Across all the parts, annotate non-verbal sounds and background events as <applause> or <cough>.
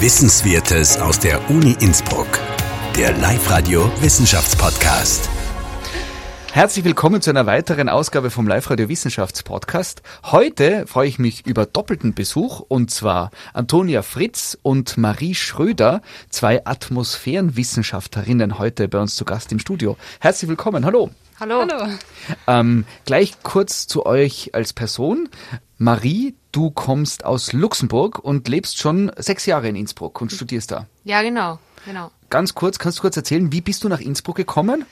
Wissenswertes aus der Uni Innsbruck. Der Live-Radio Wissenschaftspodcast. Herzlich willkommen zu einer weiteren Ausgabe vom Live-Radio Wissenschaftspodcast. Heute freue ich mich über doppelten Besuch und zwar Antonia Fritz und Marie Schröder, zwei Atmosphärenwissenschaftlerinnen heute bei uns zu Gast im Studio. Herzlich willkommen. Hallo. Hallo. Hallo. Ähm, gleich kurz zu euch als Person. Marie, du kommst aus Luxemburg und lebst schon sechs Jahre in Innsbruck und studierst da. Ja, genau, genau. Ganz kurz, kannst du kurz erzählen, wie bist du nach Innsbruck gekommen?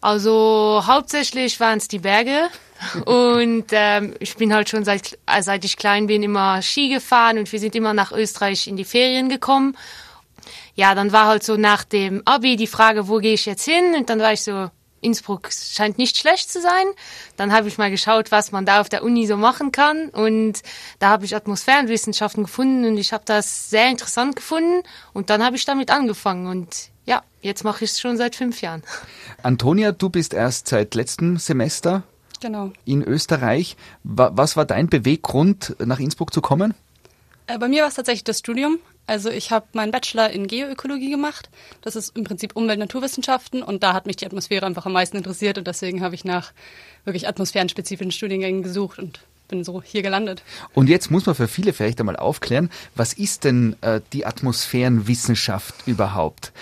Also hauptsächlich waren es die Berge <laughs> und ähm, ich bin halt schon seit, seit ich klein bin immer Ski gefahren und wir sind immer nach Österreich in die Ferien gekommen. Ja, dann war halt so nach dem Abi die Frage, wo gehe ich jetzt hin? Und dann war ich so, Innsbruck scheint nicht schlecht zu sein. Dann habe ich mal geschaut, was man da auf der Uni so machen kann. Und da habe ich Atmosphärenwissenschaften gefunden und ich habe das sehr interessant gefunden. Und dann habe ich damit angefangen. Und ja, jetzt mache ich es schon seit fünf Jahren. Antonia, du bist erst seit letztem Semester genau. in Österreich. Was war dein Beweggrund, nach Innsbruck zu kommen? Äh, bei mir war es tatsächlich das Studium. Also ich habe meinen Bachelor in Geoökologie gemacht. Das ist im Prinzip Umwelt-Naturwissenschaften und da hat mich die Atmosphäre einfach am meisten interessiert und deswegen habe ich nach wirklich atmosphärenspezifischen Studiengängen gesucht und bin so hier gelandet. Und jetzt muss man für viele vielleicht einmal aufklären, was ist denn äh, die Atmosphärenwissenschaft überhaupt?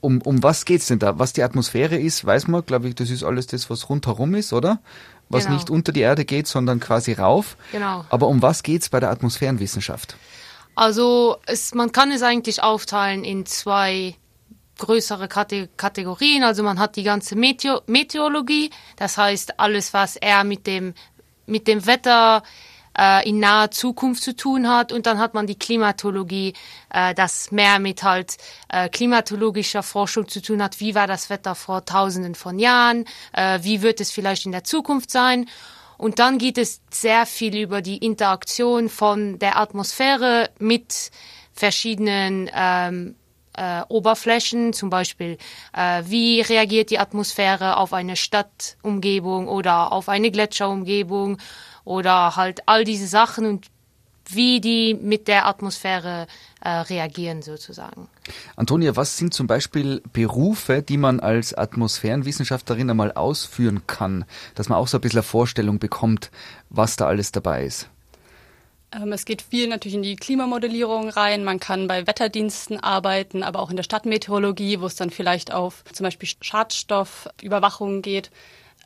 Um, um was geht's denn da? Was die Atmosphäre ist, weiß man, glaube ich, das ist alles das, was rundherum ist, oder? Was genau. nicht unter die Erde geht, sondern quasi rauf. Genau. Aber um was geht's bei der Atmosphärenwissenschaft? Also es, man kann es eigentlich aufteilen in zwei größere Kategorien. Also man hat die ganze Meteo Meteorologie, das heißt alles, was eher mit dem, mit dem Wetter äh, in naher Zukunft zu tun hat. Und dann hat man die Klimatologie, äh, das mehr mit halt äh, klimatologischer Forschung zu tun hat. Wie war das Wetter vor tausenden von Jahren? Äh, wie wird es vielleicht in der Zukunft sein? Und dann geht es sehr viel über die Interaktion von der Atmosphäre mit verschiedenen ähm, äh, Oberflächen, zum Beispiel äh, wie reagiert die Atmosphäre auf eine Stadtumgebung oder auf eine Gletscherumgebung oder halt all diese Sachen. Und wie die mit der Atmosphäre äh, reagieren sozusagen. Antonia, was sind zum Beispiel Berufe, die man als Atmosphärenwissenschaftlerin einmal ausführen kann, dass man auch so ein bisschen eine Vorstellung bekommt, was da alles dabei ist? Ähm, es geht viel natürlich in die Klimamodellierung rein. Man kann bei Wetterdiensten arbeiten, aber auch in der Stadtmeteorologie, wo es dann vielleicht auf zum Beispiel Schadstoffüberwachung geht.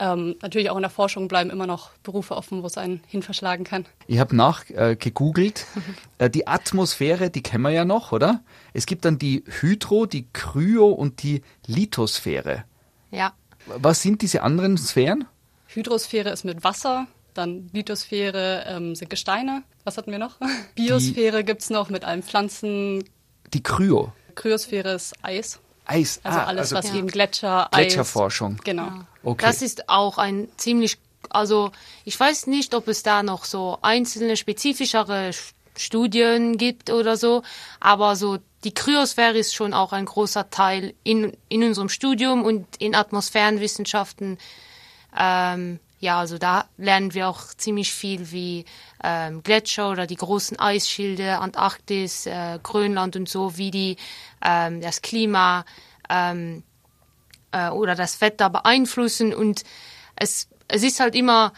Ähm, natürlich auch in der Forschung bleiben immer noch Berufe offen, wo es einen hin verschlagen kann. Ich habe nachgegoogelt. <laughs> Äh, die Atmosphäre, die kennen wir ja noch, oder? Es gibt dann die Hydro, die Kryo und die Lithosphäre. Ja. Was sind diese anderen Sphären? Hydrosphäre ist mit Wasser, dann Lithosphäre ähm, sind Gesteine. Was hatten wir noch? <laughs> Biosphäre gibt es noch mit allen Pflanzen. Die Kryo. Kryosphäre ist Eis. Eis. Also ah, alles, also was ja. eben Gletscher, Gletscherforschung. Eis. Genau. Ja. Okay. Das ist auch ein ziemlich, also ich weiß nicht, ob es da noch so einzelne spezifischere Studien gibt oder so, aber so die Kryosphäre ist schon auch ein großer Teil in, in unserem Studium und in Atmosphärenwissenschaften. Ähm, ja, also da lernen wir auch ziemlich viel wie ähm, Gletscher oder die großen Eisschilde, Antarktis, äh, Grönland und so, wie die ähm, das Klima ähm, äh, oder das Wetter beeinflussen. Und es, es ist halt immer,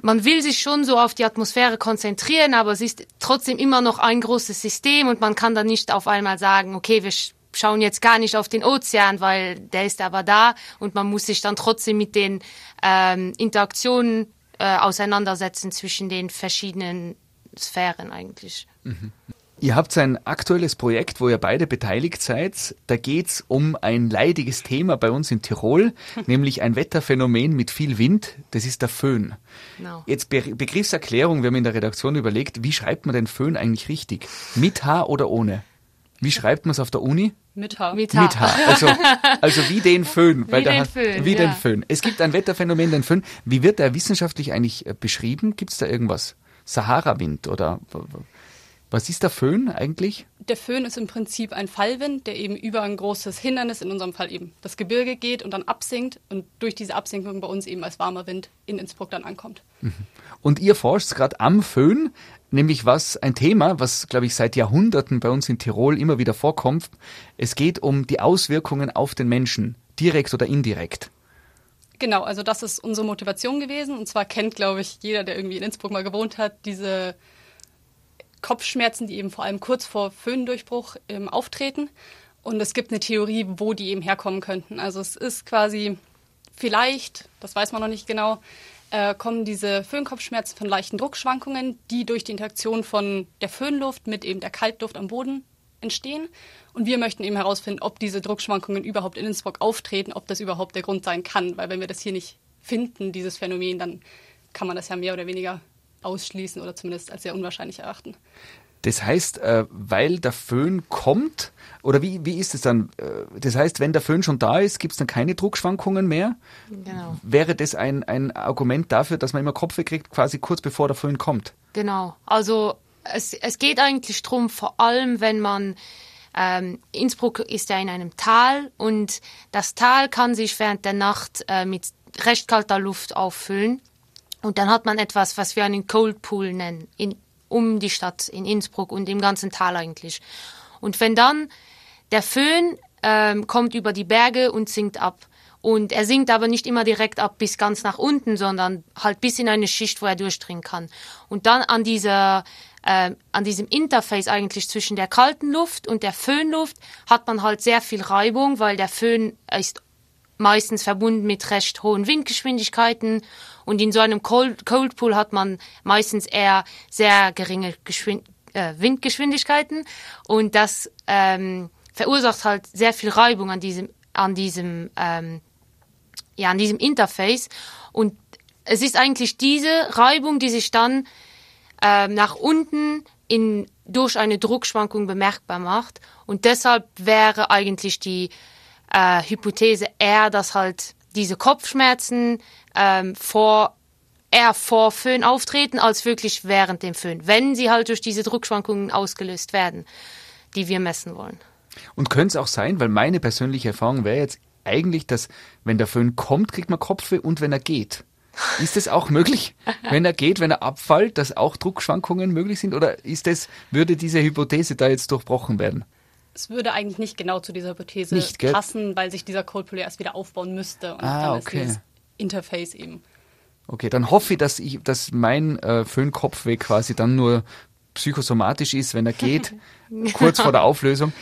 man will sich schon so auf die Atmosphäre konzentrieren, aber es ist trotzdem immer noch ein großes System und man kann dann nicht auf einmal sagen, okay, wir schauen jetzt gar nicht auf den Ozean, weil der ist aber da und man muss sich dann trotzdem mit den ähm, Interaktionen äh, auseinandersetzen zwischen den verschiedenen Sphären eigentlich. Mhm. Ihr habt ein aktuelles Projekt, wo ihr beide beteiligt seid. Da geht's um ein leidiges Thema bei uns in Tirol, <laughs> nämlich ein Wetterphänomen mit viel Wind. Das ist der Föhn. No. Jetzt Be Begriffserklärung, wir haben in der Redaktion überlegt, wie schreibt man den Föhn eigentlich richtig? Mit H oder ohne? Wie schreibt man es auf der Uni? Mit H. Mit H. Mit H. Also, also wie den Föhn. Weil wie den hat, Föhn. Wie ja. den Föhn. Es gibt ein Wetterphänomen, den Föhn. Wie wird der wissenschaftlich eigentlich äh, beschrieben? Gibt es da irgendwas? Sahara-Wind oder? Was ist der Föhn eigentlich? Der Föhn ist im Prinzip ein Fallwind, der eben über ein großes Hindernis, in unserem Fall eben das Gebirge geht und dann absinkt und durch diese Absinkung bei uns eben als warmer Wind in Innsbruck dann ankommt. Und ihr forscht gerade am Föhn, nämlich was ein Thema, was glaube ich seit Jahrhunderten bei uns in Tirol immer wieder vorkommt. Es geht um die Auswirkungen auf den Menschen, direkt oder indirekt. Genau, also das ist unsere Motivation gewesen. Und zwar kennt, glaube ich, jeder, der irgendwie in Innsbruck mal gewohnt hat, diese Kopfschmerzen, die eben vor allem kurz vor Föhndurchbruch ähm, auftreten. Und es gibt eine Theorie, wo die eben herkommen könnten. Also es ist quasi vielleicht, das weiß man noch nicht genau, äh, kommen diese Föhnkopfschmerzen von leichten Druckschwankungen, die durch die Interaktion von der Föhnluft mit eben der Kaltluft am Boden entstehen. Und wir möchten eben herausfinden, ob diese Druckschwankungen überhaupt in Innsbruck auftreten, ob das überhaupt der Grund sein kann. Weil wenn wir das hier nicht finden, dieses Phänomen, dann kann man das ja mehr oder weniger ausschließen oder zumindest als sehr unwahrscheinlich erachten. Das heißt, äh, weil der Föhn kommt, oder wie, wie ist es dann? Äh, das heißt, wenn der Föhn schon da ist, gibt es dann keine Druckschwankungen mehr? Genau. Wäre das ein, ein Argument dafür, dass man immer Kopfweh kriegt, quasi kurz bevor der Föhn kommt? Genau. Also es, es geht eigentlich drum, vor allem wenn man ähm, Innsbruck ist ja in einem Tal und das Tal kann sich während der Nacht äh, mit recht kalter Luft auffüllen. Und dann hat man etwas, was wir einen Cold Pool nennen, in, um die Stadt in Innsbruck und im ganzen Tal eigentlich. Und wenn dann der Föhn ähm, kommt über die Berge und sinkt ab. Und er sinkt aber nicht immer direkt ab bis ganz nach unten, sondern halt bis in eine Schicht, wo er durchdringen kann. Und dann an dieser äh, an diesem Interface eigentlich zwischen der kalten Luft und der Föhnluft hat man halt sehr viel Reibung, weil der Föhn ist meistens verbunden mit recht hohen Windgeschwindigkeiten. Und in so einem Cold, Cold Pool hat man meistens eher sehr geringe Geschwind äh, Windgeschwindigkeiten. Und das ähm, verursacht halt sehr viel Reibung an diesem an diesem ähm, ja an diesem Interface. Und es ist eigentlich diese Reibung, die sich dann ähm, nach unten in durch eine Druckschwankung bemerkbar macht. Und deshalb wäre eigentlich die äh, Hypothese eher, dass halt diese Kopfschmerzen ähm, vor eher vor Föhn auftreten als wirklich während dem Föhn, wenn sie halt durch diese Druckschwankungen ausgelöst werden, die wir messen wollen. Und könnte es auch sein, weil meine persönliche Erfahrung wäre jetzt eigentlich, dass wenn der Föhn kommt, kriegt man Kopfweh und wenn er geht. Ist das auch möglich, <laughs> wenn er geht, wenn er abfällt, dass auch Druckschwankungen möglich sind? Oder ist das, würde diese Hypothese da jetzt durchbrochen werden? Es würde eigentlich nicht genau zu dieser Hypothese Nicht, passen, weil sich dieser Cold Pool erst wieder aufbauen müsste. Und Ah, dann okay. ist dieses Interface eben. Okay, dann hoffe ich, dass ich, dass mein äh, Föhnkopfweh quasi dann nur psychosomatisch ist, wenn er geht, <laughs> kurz vor der Auflösung.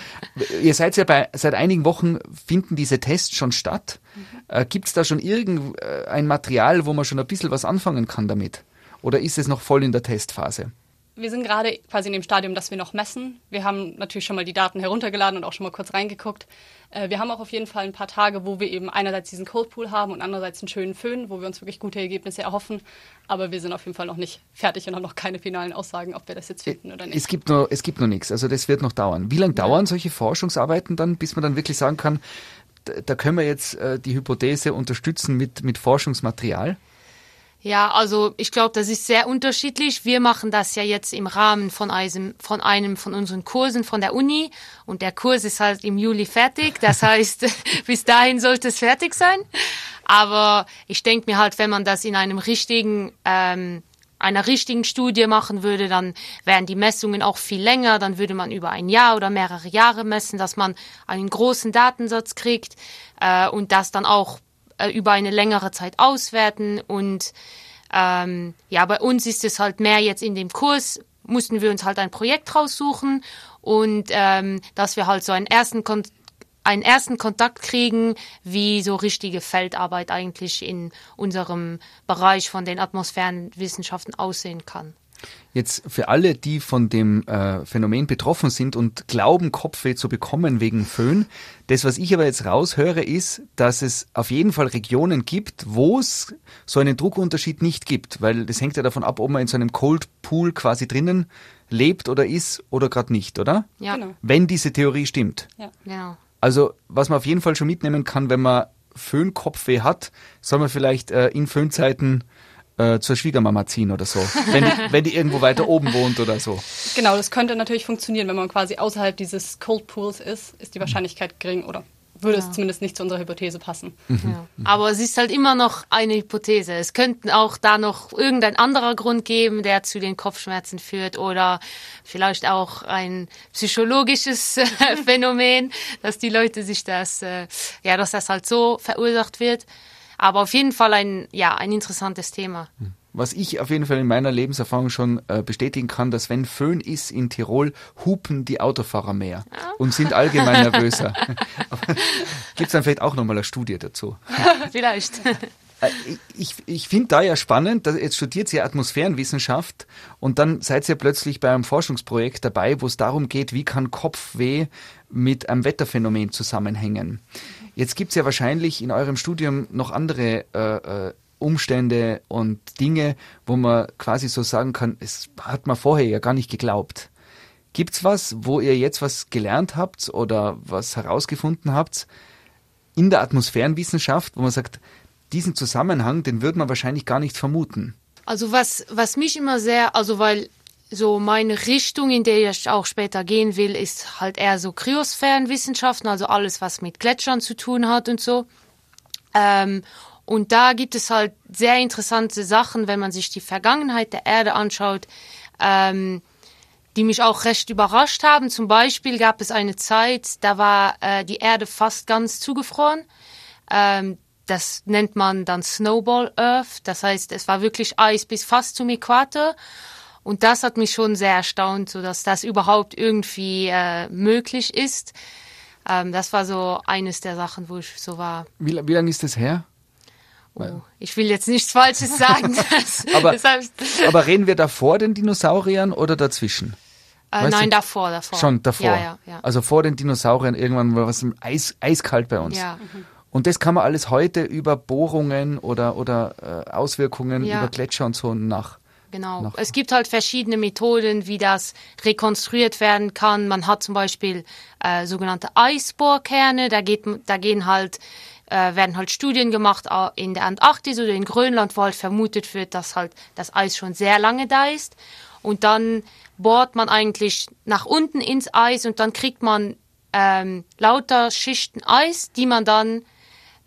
Ihr seid ja bei, seit einigen Wochen finden diese Tests schon statt. Äh, Gibt es da schon irgendein Material, wo man schon ein bisschen was anfangen kann damit? Oder ist es noch voll in der Testphase? Wir sind gerade quasi in dem Stadium, dass wir noch messen. Wir haben natürlich schon mal die Daten heruntergeladen und auch schon mal kurz reingeguckt. Äh, Wir haben auch auf jeden Fall ein paar Tage, wo wir eben einerseits diesen Cold Pool haben und andererseits einen schönen Föhn, wo wir uns wirklich gute Ergebnisse erhoffen. Aber wir sind auf jeden Fall noch nicht fertig und haben noch keine finalen Aussagen, ob wir das jetzt finden oder nicht. Es gibt noch, es gibt noch nichts, also das wird noch dauern. Wie lange dauern solche Forschungsarbeiten dann, bis man dann wirklich sagen kann, da, da können wir jetzt äh, die Hypothese unterstützen mit, mit Forschungsmaterial? Ja, also ich glaube, das ist sehr unterschiedlich. Wir machen das ja jetzt im Rahmen von einem, von einem von unseren Kursen von der Uni und der Kurs ist halt im Juli fertig. Das <laughs> heißt, <laughs> bis dahin sollte es fertig sein. Aber ich denke mir halt, wenn man das in einem richtigen ähm, einer richtigen Studie machen würde, dann wären die Messungen auch viel länger, dann würde man über ein Jahr oder mehrere Jahre messen, dass man einen großen Datensatz kriegt äh, und das dann auch äh, über eine längere Zeit auswerten und ähm, ja, bei uns ist es halt mehr jetzt in dem Kurs, mussten wir uns halt ein Projekt raussuchen und ähm, dass wir halt so einen ersten, Kon einen ersten Kontakt kriegen, wie so richtige Feldarbeit eigentlich in unserem Bereich von den Atmosphärenwissenschaften aussehen kann. Jetzt für alle, die von dem äh, Phänomen betroffen sind und glauben, Kopfweh zu bekommen wegen Föhn, das, was ich aber jetzt raushöre, ist, dass es auf jeden Fall Regionen gibt, wo es so einen Druckunterschied nicht gibt, weil das hängt ja davon ab, ob man in so einem Cold Pool quasi drinnen lebt oder ist oder gerade nicht, oder? Ja, Genau. Wenn diese Theorie stimmt. genau. Also, was man auf jeden Fall schon mitnehmen kann, wenn man Föhnkopfweh hat, soll man vielleicht äh, in Föhnzeiten äh, zur Schwiegermama ziehen oder so, wenn die, wenn die irgendwo weiter oben wohnt oder so. Genau, das könnte natürlich funktionieren, wenn man quasi außerhalb dieses Cold Pools ist, ist die Wahrscheinlichkeit gering oder würde ja. es zumindest nicht zu unserer Hypothese passen. Mhm. Ja. Aber es ist halt immer noch eine Hypothese. Es könnte auch da noch irgendein anderer Grund geben, der zu den Kopfschmerzen führt oder vielleicht auch ein psychologisches <laughs> Phänomen, dass die Leute sich das, äh, ja, dass das halt so verursacht wird. Aber auf jeden Fall ein, ja, ein interessantes Thema. Mhm was ich auf jeden Fall in meiner Lebenserfahrung schon äh, bestätigen kann, dass wenn Föhn ist in Tirol, hupen die Autofahrer mehr und sind allgemein nervöser. <laughs> Gibt es dann vielleicht auch nochmal eine Studie dazu? <laughs> vielleicht. Äh, ich, ich finde da ja spannend, dass jetzt studiert sie Atmosphärenwissenschaft und dann seid ihr plötzlich bei einem Forschungsprojekt dabei, wo es darum geht, wie kann Kopfweh mit einem Wetterphänomen zusammenhängen. Jetzt gibt es ja wahrscheinlich in eurem Studium noch andere äh, äh Umstände und Dinge, wo man quasi so sagen kann, es hat man vorher ja gar nicht geglaubt. Gibt's was, wo ihr jetzt was gelernt habt oder was herausgefunden habt in der Atmosphärenwissenschaft, wo man sagt, diesen Zusammenhang, den würde man wahrscheinlich gar nicht vermuten? Also was, was mich immer sehr, also weil so meine Richtung, in der ich auch später gehen will, ist halt eher so Kryosphärenwissenschaften, also alles, was mit Gletschern zu tun hat und so. Ähm, und da gibt es halt sehr interessante Sachen, wenn man sich die Vergangenheit der Erde anschaut, ähm, die mich auch recht überrascht haben. Zum Beispiel gab es eine Zeit, da war äh, die Erde fast ganz zugefroren. Ähm, das nennt man dann Snowball Earth. Das heißt, es war wirklich Eis bis fast zum Äquator. Und das hat mich schon sehr erstaunt, so dass das überhaupt irgendwie äh, möglich ist. Ähm, das war so eines der Sachen, wo ich so war. Wie, wie lange ist das her? Oh, ich will jetzt nichts Falsches sagen. <laughs> aber, aber, reden wir da vor den Dinosauriern oder dazwischen? Äh, nein, du? davor, davor. Schon davor. Ja, ja, ja. Also vor den Dinosauriern irgendwann war es Eis, eiskalt bei uns. Mhm. Und das kann man alles heute über Bohrungen oder, oder äh, Auswirkungen über Gletscher und so nach. Genau. Nach es gibt halt verschiedene Methoden, wie das rekonstruiert werden kann. Man hat zum Beispiel äh, sogenannte Eisbohrkerne. Da, geht, da gehen halt äh, werden halt Studien gemacht in der Antarktis oder in Grönland, wo halt vermutet wird, dass halt das Eis schon sehr lange da ist. Und dann bohrt man eigentlich nach unten ins Eis und dann kriegt man ähm, lauter Schichten Eis, die man dann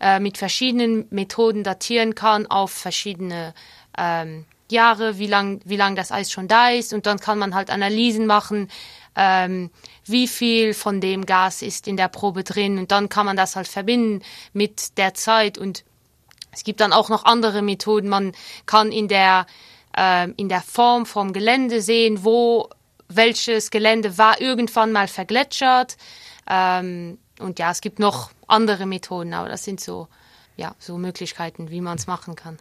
äh, mit verschiedenen Methoden datieren kann auf verschiedene ähm, Jahre, wie lang, wie lang das Eis schon da ist. Und dann kann man halt Analysen machen, ähm, wie viel von dem Gas ist in der Probe drin und dann kann man das halt verbinden mit der Zeit und es gibt dann auch noch andere Methoden. Man kann in der äh, in der Form vom Gelände sehen, wo welches Gelände war irgendwann mal vergletschert. Ähm, und ja, es gibt noch andere Methoden, aber das sind so ja so Möglichkeiten, wie man es machen kann.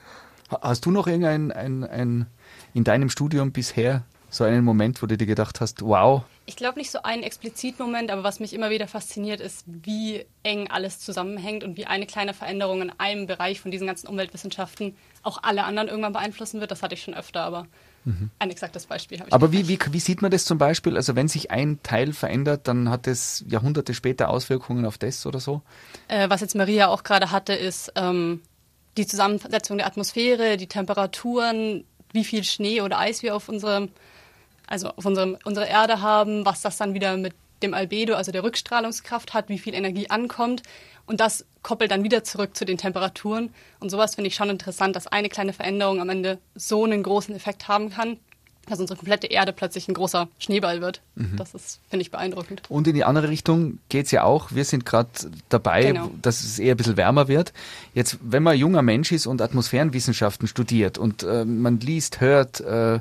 Hast du noch irgendein ein, ein, in deinem Studium bisher so einen Moment, wo du dir gedacht hast, wow, ich glaube nicht so einen expliziten Moment, aber was mich immer wieder fasziniert, ist, wie eng alles zusammenhängt und wie eine kleine Veränderung in einem Bereich von diesen ganzen Umweltwissenschaften auch alle anderen irgendwann beeinflussen wird. Das hatte ich schon öfter, aber mhm. ein exaktes Beispiel habe ich. Aber wie, wie, wie sieht man das zum Beispiel? Also wenn sich ein Teil verändert, dann hat es Jahrhunderte später Auswirkungen auf das oder so? Äh, was jetzt Maria auch gerade hatte, ist ähm, die Zusammensetzung der Atmosphäre, die Temperaturen, wie viel Schnee oder Eis wir auf unserem also auf unserem, unserer Erde haben, was das dann wieder mit dem Albedo, also der Rückstrahlungskraft hat, wie viel Energie ankommt. Und das koppelt dann wieder zurück zu den Temperaturen. Und sowas finde ich schon interessant, dass eine kleine Veränderung am Ende so einen großen Effekt haben kann, dass unsere komplette Erde plötzlich ein großer Schneeball wird. Mhm. Das ist, finde ich, beeindruckend. Und in die andere Richtung geht es ja auch. Wir sind gerade dabei, genau. dass es eher ein bisschen wärmer wird. Jetzt, wenn man junger Mensch ist und Atmosphärenwissenschaften studiert und äh, man liest, hört, äh,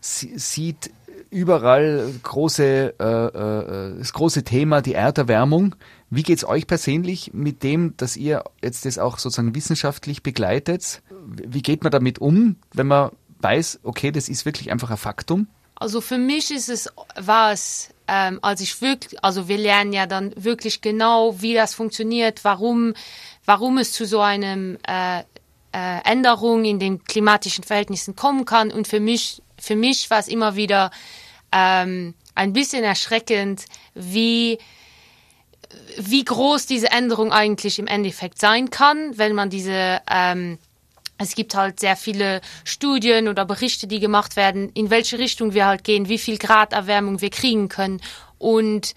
sieht überall große, äh, äh, das große Thema, die Erderwärmung. Wie geht es euch persönlich mit dem, dass ihr jetzt das auch sozusagen wissenschaftlich begleitet? Wie geht man damit um, wenn man weiß, okay, das ist wirklich einfach ein Faktum? Also für mich ist es, war es, ähm, als ich wirklich, also wir lernen ja dann wirklich genau, wie das funktioniert, warum, warum es zu so einem äh, äh, Änderung in den klimatischen Verhältnissen kommen kann. Und für mich für mich war es immer wieder ähm, ein bisschen erschreckend, wie wie groß diese Änderung eigentlich im Endeffekt sein kann, wenn man diese ähm, es gibt halt sehr viele Studien oder Berichte, die gemacht werden, in welche Richtung wir halt gehen, wie viel Grad Erwärmung wir kriegen können. Und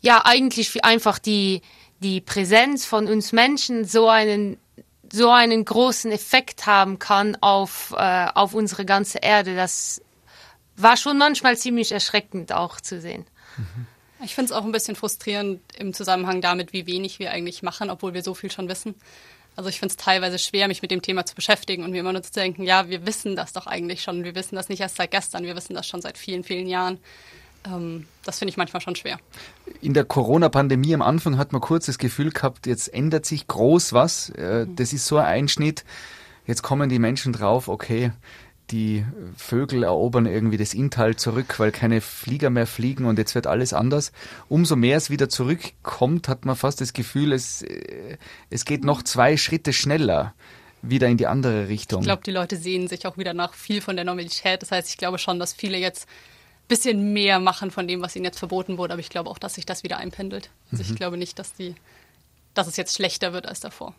ja, eigentlich einfach die, die Präsenz von uns Menschen so einen so einen großen Effekt haben kann auf, äh, auf unsere ganze Erde. Das war schon manchmal ziemlich erschreckend auch zu sehen. Ich finde es auch ein bisschen frustrierend im Zusammenhang damit, wie wenig wir eigentlich machen, obwohl wir so viel schon wissen. Also ich finde es teilweise schwer, mich mit dem Thema zu beschäftigen und mir immer nur zu denken, ja, wir wissen das doch eigentlich schon. Wir wissen das nicht erst seit gestern, wir wissen das schon seit vielen, vielen Jahren. Ähm, das finde ich manchmal schon schwer. In der Corona-Pandemie am Anfang hat man kurz das Gefühl gehabt, jetzt ändert sich groß was. Äh, das ist so ein Einschnitt. Jetzt kommen die Menschen drauf, okay, die Vögel erobern irgendwie das Inntal zurück, weil keine Flieger mehr fliegen und jetzt wird alles anders. Umso mehr es wieder zurückkommt, hat man fast das Gefühl, es, äh, es geht noch zwei Schritte schneller wieder in die andere Richtung. Ich glaube, die Leute sehen sich auch wieder nach viel von der Normalität. Das heißt, ich glaube schon, dass viele jetzt ein bisschen mehr machen von dem, was ihnen jetzt verboten wurde. Aber ich glaube auch, dass sich das wieder einpendelt. Also mhm. ich glaube nicht, dass die dass es jetzt schlechter wird als davor.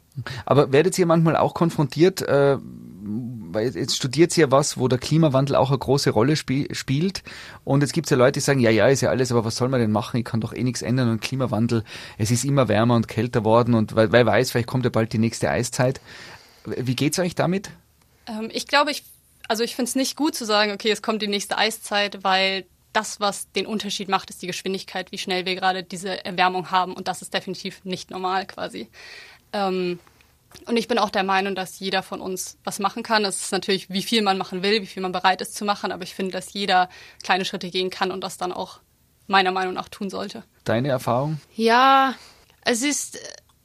Aber werdet ihr manchmal auch konfrontiert, äh, weil jetzt studiert ihr ja was, wo der Klimawandel auch eine große Rolle spiel spielt und jetzt gibt es ja Leute, die sagen, ja, ja, ist ja alles, aber was soll man denn machen? Ich kann doch eh nichts ändern und Klimawandel, es ist immer wärmer und kälter worden und wer weiß, vielleicht kommt ja bald die nächste Eiszeit. Wie geht's euch damit? Ähm, ich glaube, ich, also ich finde es nicht gut zu sagen, okay, es kommt die nächste Eiszeit, weil das, was den Unterschied macht, ist die Geschwindigkeit, wie schnell wir gerade diese Erwärmung haben. Und das ist definitiv nicht normal quasi. Ähm, und ich bin auch der Meinung, dass jeder von uns was machen kann. Es ist natürlich, wie viel man machen will, wie viel man bereit ist zu machen. Aber ich finde, dass jeder kleine Schritte gehen kann und das dann auch meiner Meinung nach tun sollte. Deine Erfahrung? Ja, es ist,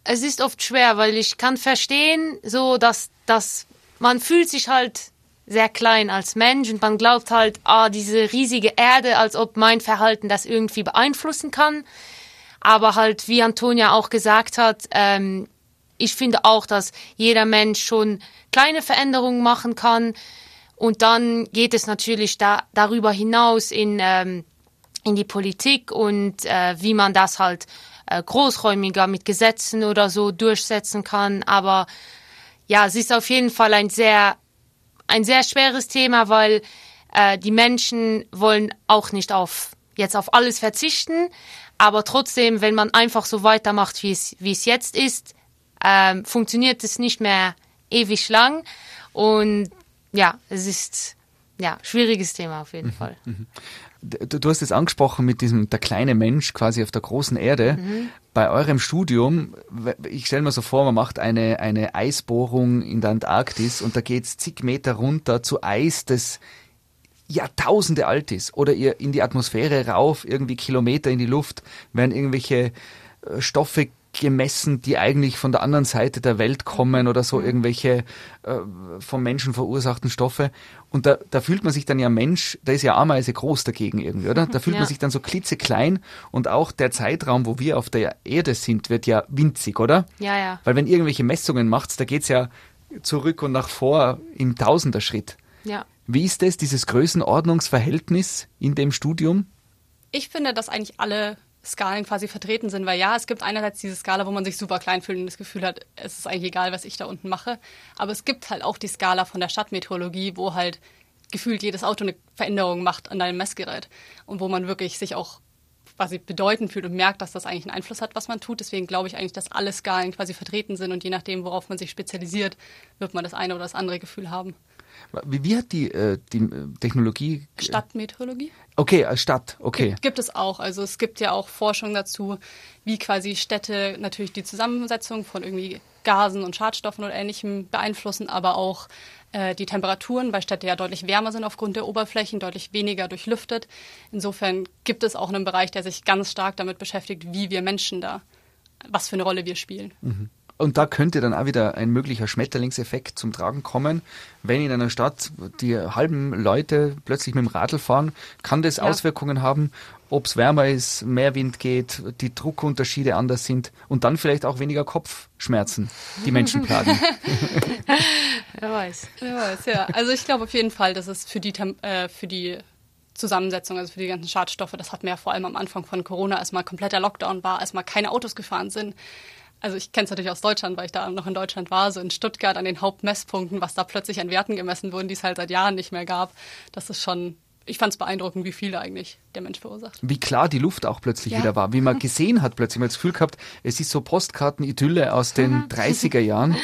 es ist oft schwer, weil ich kann verstehen, so dass, dass man fühlt sich halt sehr klein als Mensch und man glaubt halt, ah, diese riesige Erde, als ob mein Verhalten das irgendwie beeinflussen kann. Aber halt, wie Antonia auch gesagt hat, ähm, ich finde auch, dass jeder Mensch schon kleine Veränderungen machen kann. Und dann geht es natürlich da, darüber hinaus in, ähm, in die Politik und äh, wie man das halt äh, großräumiger mit Gesetzen oder so durchsetzen kann. Aber ja, es ist auf jeden Fall ein sehr ein sehr schweres Thema, weil äh, die Menschen wollen auch nicht auf jetzt auf alles verzichten, aber trotzdem, wenn man einfach so weitermacht, wie es wie es jetzt ist, ähm, funktioniert es nicht mehr ewig lang und ja, es ist ja schwieriges Thema auf jeden mhm. Fall. Du, hast es angesprochen mit diesem der kleine Mensch quasi auf der großen Erde. Mhm. Bei eurem Studium, ich stelle mir so vor, man macht eine, eine Eisbohrung in der Antarktis und da geht's zig Meter runter zu Eis, das Jahrtausende alt ist. Oder ihr in die Atmosphäre rauf, irgendwie Kilometer in die Luft, werden irgendwelche äh, Stoffe gemessen, die eigentlich von der anderen Seite der Welt kommen oder so mhm. irgendwelche äh, vom Menschen verursachten Stoffe. Und da, da fühlt man sich dann ja Mensch, da ist ja Ameise groß dagegen irgendwie, oder? Da fühlt ja. man sich dann so klitzeklein und auch der Zeitraum, wo wir auf der Erde sind, wird ja winzig, oder? Ja, ja. Weil wenn irgendwelche Messungen macht, da geht's ja zurück und nach vor im Tausenderschritt. Ja. Wie ist das, dieses Größenordnungsverhältnis in dem Studium? Ich finde, dass eigentlich alle Skalen quasi vertreten sind, weil ja, es gibt einerseits diese Skala, wo man sich super klein fühlt und das Gefühl hat, es ist eigentlich egal, was ich da unten mache, aber es gibt halt auch die Skala von der Stadtmeteorologie, wo halt gefühlt jedes Auto eine Veränderung macht an deinem Messgerät und wo man wirklich sich auch quasi bedeutend fühlt und merkt, dass das eigentlich einen Einfluss hat, was man tut. Deswegen glaube ich eigentlich, dass alle Skalen quasi vertreten sind und je nachdem, worauf man sich spezialisiert, wird man das eine oder das andere Gefühl haben. Wie, wie hat die, äh, die äh, Technologie. Stadtmeteorologie? Okay, als Stadt, okay. Gibt, gibt, es auch. Also es gibt ja auch Forschung dazu, wie quasi Städte natürlich die Zusammensetzung von irgendwie Gasen und Schadstoffen oder ähnlichem beeinflussen, aber auch äh, die Temperaturen, weil Städte ja deutlich wärmer sind aufgrund der Oberflächen, deutlich weniger durchlüftet. Insofern gibt es auch einen Bereich, der sich ganz stark damit beschäftigt, wie wir Menschen da, was für eine Rolle wir spielen. Mhm. Und da könnte dann auch wieder ein möglicher Schmetterlingseffekt zum Tragen kommen. Wenn in einer Stadt die halben Leute plötzlich mit dem Radl fahren, kann das ja. Auswirkungen haben, ob es wärmer ist, mehr Wind geht, die Druckunterschiede anders sind und dann vielleicht auch weniger Kopfschmerzen, die Menschen <laughs> plagen. Wer weiß. Wer weiß, ja. Also ich glaube auf jeden Fall, dass es für die, äh, für die Zusammensetzung, also für die ganzen Schadstoffe, das hatten wir ja vor allem am Anfang von Corona, als mal kompletter Lockdown war, als mal keine Autos gefahren sind, Also ich kenne es natürlich aus Deutschland, weil ich da noch in Deutschland war, so in Stuttgart an den Hauptmesspunkten, was da plötzlich an Werten gemessen wurden, die es halt seit Jahren nicht mehr gab. Das ist schon, ich fand es beeindruckend, wie viele eigentlich der Mensch verursacht. Wie klar die Luft auch plötzlich Ja. wieder war, wie man gesehen hat plötzlich, man hat das Gefühl gehabt, es ist so Postkarten-Idylle aus den 30er <laughs> Jahren,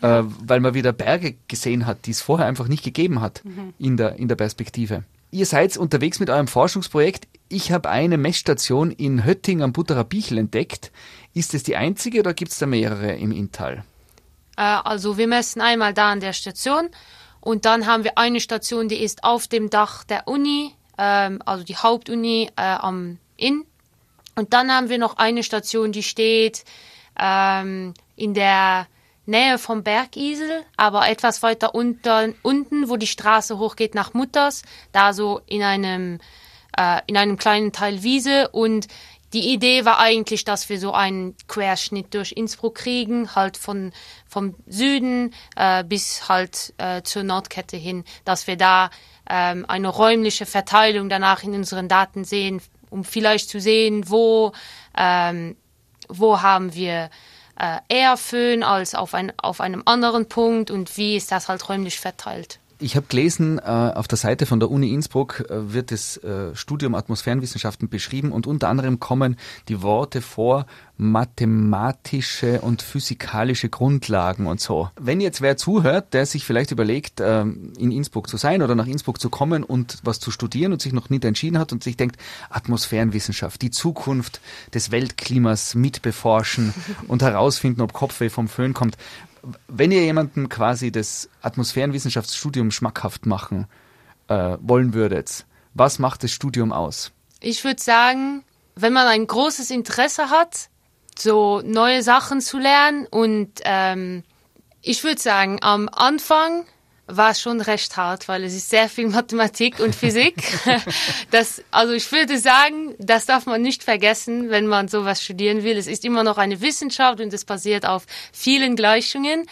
äh, weil man wieder Berge gesehen hat, die es vorher einfach nicht gegeben hat in, der, in der Perspektive. Ihr seid unterwegs mit eurem Forschungsprojekt. Ich habe eine Messstation in Hötting am Butterer Bichel entdeckt. Ist es die einzige oder gibt es da mehrere im Inntal? Äh, also wir messen einmal da an der Station und dann haben wir eine Station, die ist auf dem Dach der Uni, ähm, also die Hauptuni äh, am Inn. Und dann haben wir noch eine Station, die steht ähm, in der Nähe vom Bergisel, aber etwas weiter unter, unten, wo die Straße hochgeht nach Mutters, da so in einem, äh, in einem kleinen Teil Wiese. Und die Idee war eigentlich, dass wir so einen Querschnitt durch Innsbruck kriegen, halt von, vom Süden äh, bis halt äh, zur Nordkette hin, dass wir da ähm, eine räumliche Verteilung danach in unseren Daten sehen, um vielleicht zu sehen, wo, ähm, wo haben wir äh, eher Föhn als auf, ein, auf einem anderen Punkt und wie ist das halt räumlich verteilt. Ich habe gelesen, äh, auf der Seite von der Uni Innsbruck äh, wird das äh, Studium Atmosphärenwissenschaften beschrieben und unter anderem kommen die Worte vor mathematische und physikalische Grundlagen und so. Wenn jetzt wer zuhört, der sich vielleicht überlegt, ähm, in Innsbruck zu sein oder nach Innsbruck zu kommen und was zu studieren und sich noch nicht entschieden hat und sich denkt, Atmosphärenwissenschaft, die Zukunft des Weltklimas mitbeforschen <laughs> und herausfinden, ob Kopfweh vom Föhn kommt. Wenn ihr jemandem quasi das Atmosphärenwissenschaftsstudium schmackhaft machen äh, wollen würdet, was macht das Studium aus? Ich würde sagen, wenn man ein großes Interesse hat, so neue Sachen zu lernen und ähm, ich würde sagen, am Anfang war schon recht hart, weil es ist sehr viel Mathematik und Physik. <laughs> Das, also ich würde sagen, das darf man nicht vergessen, wenn man sowas studieren will. Es ist immer noch eine Wissenschaft und es basiert auf vielen Gleichungen.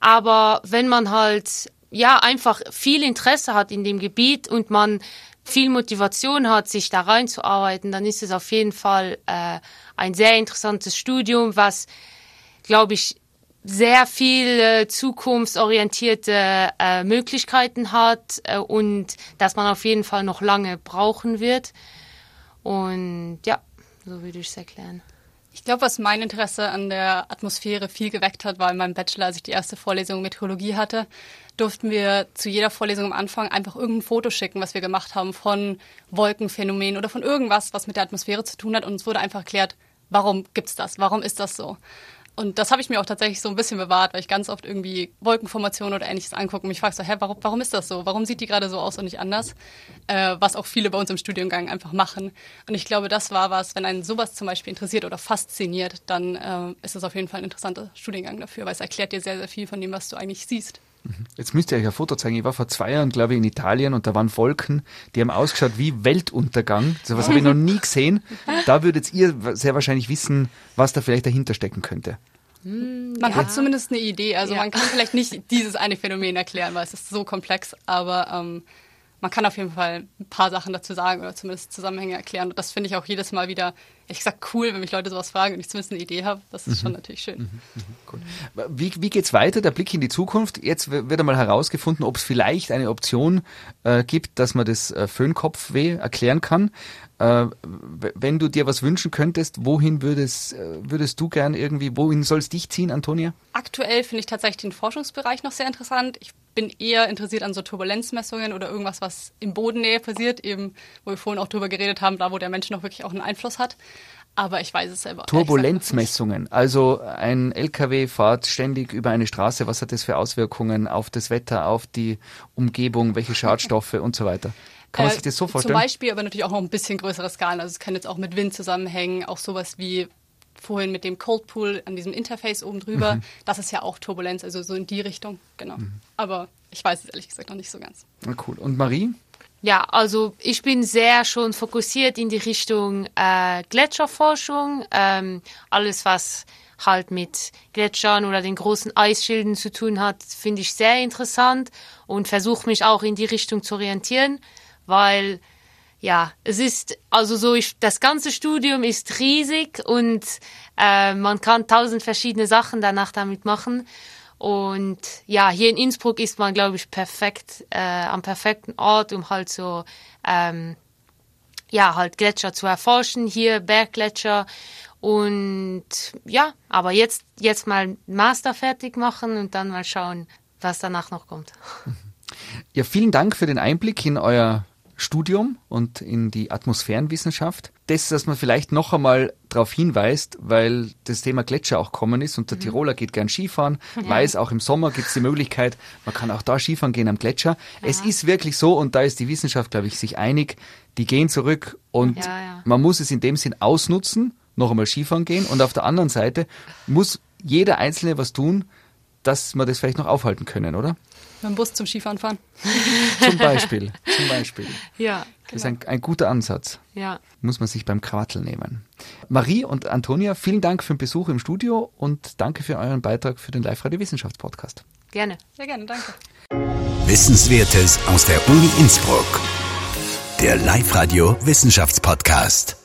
Aber wenn man halt ja einfach viel Interesse hat in dem Gebiet und man viel Motivation hat, sich da reinzuarbeiten, dann ist es auf jeden Fall äh, ein sehr interessantes Studium, was, glaube ich, sehr viele zukunftsorientierte äh, Möglichkeiten hat äh, und dass man auf jeden Fall noch lange brauchen wird. Und ja, so würde ich es erklären. Ich glaube, was mein Interesse an der Atmosphäre viel geweckt hat, war in meinem Bachelor, als ich die erste Vorlesung Meteorologie hatte, durften wir zu jeder Vorlesung am Anfang einfach irgendein Foto schicken, was wir gemacht haben von Wolkenphänomenen oder von irgendwas, was mit der Atmosphäre zu tun hat. Und uns wurde einfach erklärt, warum gibt's das? Warum ist das so? Und das habe ich mir auch tatsächlich so ein bisschen bewahrt, weil ich ganz oft irgendwie Wolkenformationen oder ähnliches angucke und mich frage so, hä, warum, warum ist das so? Warum sieht die gerade so aus und nicht anders? Äh, was auch viele bei uns im Studiengang einfach machen. Und ich glaube, das war was, wenn einen sowas zum Beispiel interessiert oder fasziniert, dann äh, ist es auf jeden Fall ein interessanter Studiengang dafür, weil es erklärt dir sehr, sehr viel von dem, was du eigentlich siehst. Jetzt müsst ihr euch ein Foto zeigen. Ich war vor zwei Jahren, glaube ich, in Italien und da waren Wolken, die haben ausgeschaut wie Weltuntergang. So was habe ich noch nie gesehen. Da würdet ihr sehr wahrscheinlich wissen, was da vielleicht dahinter stecken könnte. Man hat zumindest eine Idee. Also Ja. man kann vielleicht nicht dieses eine Phänomen erklären, weil es ist so komplex, aber ähm, man kann auf jeden Fall ein paar Sachen dazu sagen oder zumindest Zusammenhänge erklären. Und das finde ich auch jedes Mal wieder, ehrlich gesagt, cool, wenn mich Leute sowas fragen und ich zumindest eine Idee habe. Das ist schon natürlich schön. Gut. Wie, wie geht's weiter? Der Blick in die Zukunft. Jetzt wird einmal herausgefunden, ob es vielleicht eine Option äh, gibt, dass man das äh, Föhnkopfweh erklären kann. Äh, wenn du dir was wünschen könntest, wohin würdest, äh, würdest du gern irgendwie, wohin soll es dich ziehen, Antonia? Aktuell finde ich tatsächlich den Forschungsbereich noch sehr interessant. Ich bin eher interessiert an so Turbulenzmessungen oder irgendwas, was im Bodennähe passiert, eben, wo wir vorhin auch drüber geredet haben, da wo der Mensch noch wirklich auch einen Einfluss hat. Aber ich weiß es selber. Turbulenzmessungen. Also ein LKW fährt ständig über eine Straße. Was hat das für Auswirkungen auf das Wetter, auf die Umgebung, welche Schadstoffe und so weiter? Kann man Äh, sich das so Zum vorstellen? Beispiel, aber natürlich auch noch ein bisschen größere Skalen. Also es kann jetzt auch mit Wind zusammenhängen, auch sowas wie vorhin mit dem Cold Pool an diesem Interface oben drüber. Mhm. Das ist ja auch Turbulenz, also so in die Richtung, genau. Aber ich weiß es ehrlich gesagt noch nicht so ganz. Na cool. Und Marie? Ja, also ich bin sehr schon fokussiert in die Richtung äh, Gletscherforschung. Ähm, alles, was halt mit Gletschern oder den großen Eisschilden zu tun hat, finde ich sehr interessant und versuche mich auch in die Richtung zu orientieren, weil ja, es ist also so, ich, das ganze Studium ist riesig und äh, man kann tausend verschiedene Sachen danach damit machen. Und ja, hier in Innsbruck ist man, glaube ich, perfekt äh, am perfekten Ort, um halt so ähm, ja halt Gletscher zu erforschen. Hier Berggletscher und ja, aber jetzt jetzt mal Master fertig machen und dann mal schauen, was danach noch kommt. Ja, vielen Dank für den Einblick in euer Studium und in die Atmosphärenwissenschaft. Das, dass man vielleicht noch einmal darauf hinweist, weil das Thema Gletscher auch kommen ist und der mhm. Tiroler geht gern Skifahren, ja. weiß auch im Sommer gibt es die Möglichkeit, man kann auch da Skifahren gehen am Gletscher. Ja. Es ist wirklich so und da ist die Wissenschaft, glaube ich, sich einig, die gehen zurück und ja, man muss es in dem Sinn ausnutzen, noch einmal Skifahren gehen und auf der anderen Seite muss jeder Einzelne was tun, dass wir das vielleicht noch aufhalten können, oder? Mit dem Bus zum Skifahren fahren. <laughs> zum Beispiel. Zum Beispiel. Ja. Genau. Das ist ein, genau. ein, guter Ansatz. Ja. Muss man sich beim Krawattel nehmen. Marie und Antonia, vielen Dank für den Besuch im Studio und danke für euren Beitrag für den Live-Radio Wissenschaftspodcast. Gerne. Sehr gerne, danke. Wissenswertes aus der Uni Innsbruck. Der Live-Radio Wissenschaftspodcast.